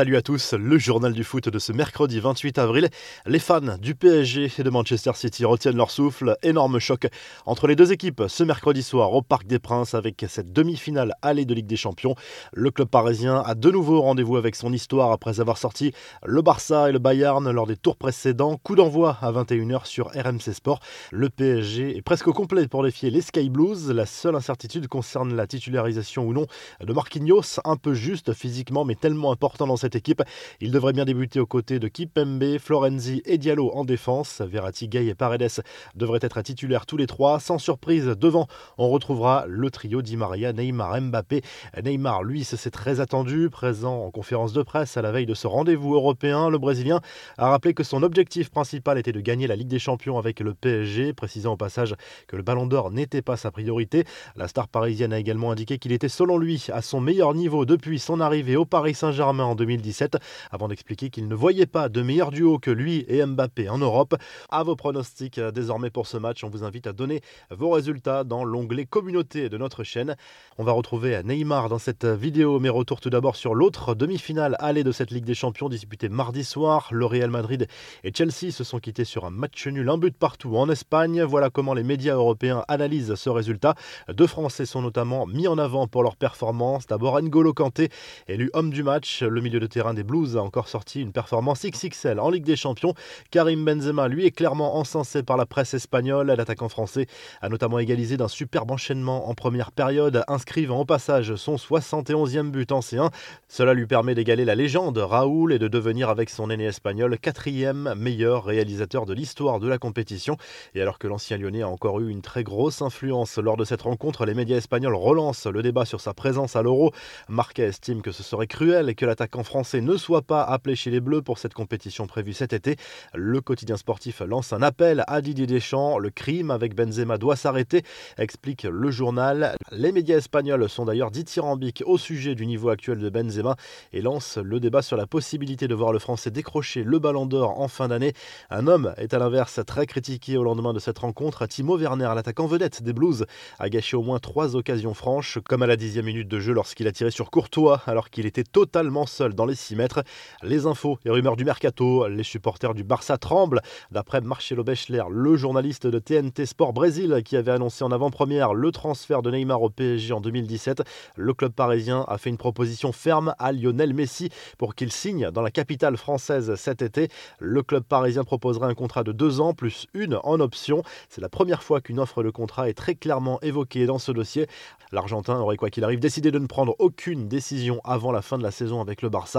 Salut à tous, le journal du foot de ce mercredi 28 avril. Les fans du PSG et de Manchester City retiennent leur souffle. Énorme choc entre les deux équipes ce mercredi soir au Parc des Princes avec cette demi-finale allée de Ligue des Champions. Le club parisien a de nouveau rendez-vous avec son histoire après avoir sorti le Barça et le Bayern lors des tours précédents. Coup d'envoi à 21h sur RMC Sport. Le PSG est presque au complet pour défier les Sky Blues. La seule incertitude concerne la titularisation ou non de Marquinhos, un peu juste physiquement mais tellement important dans cette équipe. Il devrait bien débuter aux côtés de Kipembe, Florenzi et Diallo en défense. Verratti, Gay et Paredes devraient être titulaires tous les trois. Sans surprise, devant, on retrouvera le trio Di Maria, Neymar, Mbappé. Neymar, lui, c'est très attendu. Présent en conférence de presse à la veille de ce rendez-vous européen, le Brésilien a rappelé que son objectif principal était de gagner la Ligue des Champions avec le PSG, précisant au passage que le Ballon d'Or n'était pas sa priorité. La star parisienne a également indiqué qu'il était selon lui à son meilleur niveau depuis son arrivée au Paris Saint-Germain en 2017, avant d'expliquer qu'il ne voyait pas de meilleur duo que lui et Mbappé en Europe. À vos pronostics euh, désormais pour ce match, on vous invite à donner vos résultats dans l'onglet communauté de notre chaîne. On va retrouver Neymar dans cette vidéo, mais retour tout d'abord sur l'autre demi-finale allée de cette Ligue des Champions disputée mardi soir. Le Real Madrid et Chelsea se sont quittés sur un match nul, un but partout en Espagne. Voilà comment les médias européens analysent ce résultat. Deux Français sont notamment mis en avant pour leur performance. D'abord N'Golo Kanté, élu homme du match. Le milieu de terrain des Blues a encore sorti une performance XXL en Ligue des Champions. Karim Benzema, lui, est clairement encensé par la presse espagnole. L'attaquant français a notamment égalisé d'un superbe enchaînement en première période, inscrivant au passage son 71e but en C1. Cela lui permet d'égaler la légende Raoul et de devenir avec son aîné espagnol quatrième meilleur réalisateur de l'histoire de la compétition. Et alors que l'ancien lyonnais a encore eu une très grosse influence lors de cette rencontre, les médias espagnols relancent le débat sur sa présence à l'Euro. Marca estime que ce serait cruel et que l'attaquant français ne soit pas appelé chez les Bleus pour cette compétition prévue cet été. Le quotidien sportif lance un appel à Didier Deschamps. Le crime avec Benzema doit s'arrêter, explique le journal. Les médias espagnols sont d'ailleurs dithyrambiques au sujet du niveau actuel de Benzema et lancent le débat sur la possibilité de voir le français décrocher le ballon d'or en fin d'année. Un homme est à l'inverse très critiqué au lendemain de cette rencontre. Timo Werner, l'attaquant vedette des Blues, a gâché au moins trois occasions franches, comme à la dixième minute de jeu lorsqu'il a tiré sur Courtois alors qu'il était totalement seul les 6 mètres. Les infos et rumeurs du mercato, les supporters du Barça tremblent. D'après Marcelo Bechler, le journaliste de TNT Sport Brésil qui avait annoncé en avant-première le transfert de Neymar au PSG en 2017, le club parisien a fait une proposition ferme à Lionel Messi pour qu'il signe dans la capitale française cet été. Le club parisien proposerait un contrat de deux ans plus une en option. C'est la première fois qu'une offre de contrat est très clairement évoquée dans ce dossier. L'Argentin aurait quoi qu'il arrive décidé de ne prendre aucune décision avant la fin de la saison avec le Barça.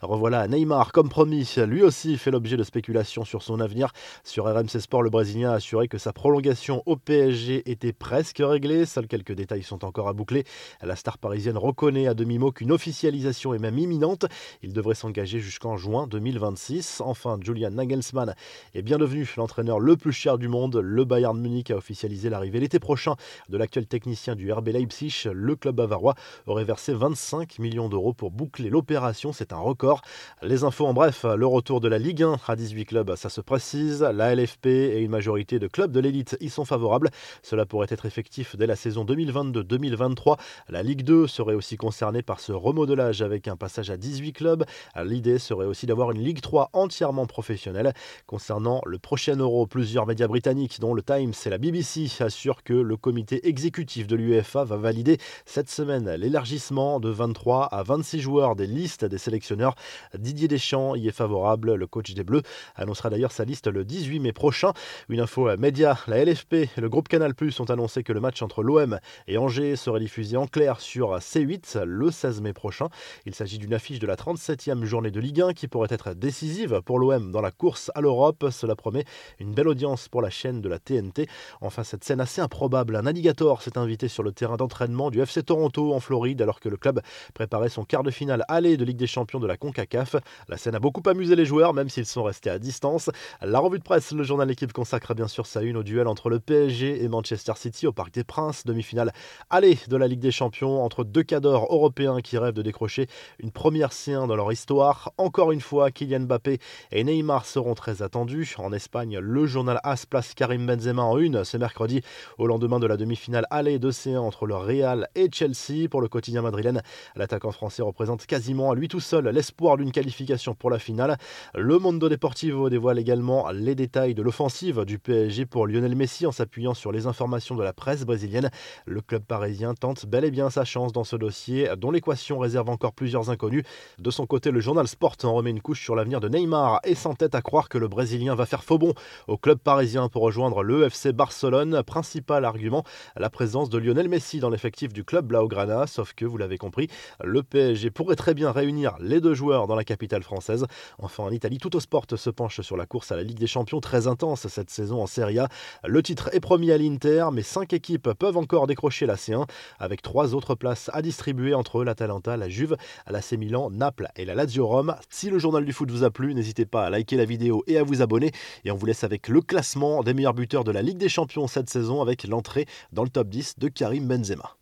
Revoilà Neymar, comme promis, lui aussi fait l'objet de spéculations sur son avenir. Sur RMC Sport, le Brésilien a assuré que sa prolongation au PSG était presque réglée. Seuls quelques détails sont encore à boucler. La star parisienne reconnaît à demi-mot qu'une officialisation est même imminente. Il devrait s'engager jusqu'en juin 2026. Enfin, Julian Nagelsmann est bien devenu l'entraîneur le plus cher du monde. Le Bayern Munich a officialisé l'arrivée l'été prochain de l'actuel technicien du RB Leipzig. Le club bavarois aurait versé 25 millions d'euros pour boucler l'opération. C'est un record. Les infos en bref, le retour de la Ligue 1 à 18 clubs, ça se précise. La LFP et une majorité de clubs de l'élite y sont favorables. Cela pourrait être effectif dès la saison 2022-2023. La Ligue 2 serait aussi concernée par ce remodelage avec un passage à 18 clubs. L'idée serait aussi d'avoir une Ligue 3 entièrement professionnelle. Concernant le prochain Euro, plusieurs médias britanniques, dont le Times et la BBC, assurent que le comité exécutif de l'UEFA va valider cette semaine l'élargissement de 23 à 26 joueurs des listes des sélectionneurs. Didier Deschamps y est favorable. Le coach des Bleus annoncera d'ailleurs sa liste le 18 mai prochain. Une info média, la LFP et le groupe Canal Plus ont annoncé que le match entre l'OM et Angers serait diffusé en clair sur C8 le 16 mai prochain. Il s'agit d'une affiche de la 37e journée de Ligue 1 qui pourrait être décisive pour l'OM dans la course à l'Europe. Cela promet une belle audience pour la chaîne de la TNT. Enfin, cette scène assez improbable, un alligator s'est invité sur le terrain d'entraînement du FC Toronto en Floride alors que le club préparait son quart de finale aller de Ligue des Champions de la CONCACAF. La scène a beaucoup amusé les joueurs, même s'ils sont restés à distance. La revue de presse, le journal L'équipe consacre bien sûr sa une au duel entre le PSG et Manchester City au Parc des Princes, demi-finale aller de la Ligue des Champions entre deux cadors européens qui rêvent de décrocher une première C1 dans leur histoire. Encore une fois, Kylian Mbappé et Neymar seront très attendus. En Espagne, le journal AS place Karim Benzema en une ce mercredi au lendemain de la demi-finale aller de C1 entre le Real et Chelsea. Pour le quotidien madrilène, l'attaquant français représente quasiment à lui tout tout seul l'espoir d'une qualification pour la finale. Le Mondo Deportivo dévoile également les détails de l'offensive du PSG pour Lionel Messi en s'appuyant sur les informations de la presse brésilienne. Le club parisien tente bel et bien sa chance dans ce dossier dont l'équation réserve encore plusieurs inconnus. De son côté, le journal Sport en remet une couche sur l'avenir de Neymar et s'entête à croire que le Brésilien va faire faux bon au club parisien pour rejoindre le FC Barcelone. Principal argument, la présence de Lionel Messi dans l'effectif du club Blaugrana, sauf que, vous l'avez compris, le PSG pourrait très bien réunir les deux joueurs dans la capitale française. Enfin, en Italie, tout au sport se penche sur la course à la Ligue des Champions, très intense cette saison en Serie A. Le titre est promis à l'Inter, mais cinq équipes peuvent encore décrocher la C1, avec trois autres places à distribuer entre l'Atalanta, la Juve, la C Milan, Naples et la Lazio Rome. Si le journal du foot vous a plu, n'hésitez pas à liker la vidéo et à vous abonner. Et on vous laisse avec le classement des meilleurs buteurs de la Ligue des Champions cette saison, avec l'entrée dans le top 10 de Karim Benzema.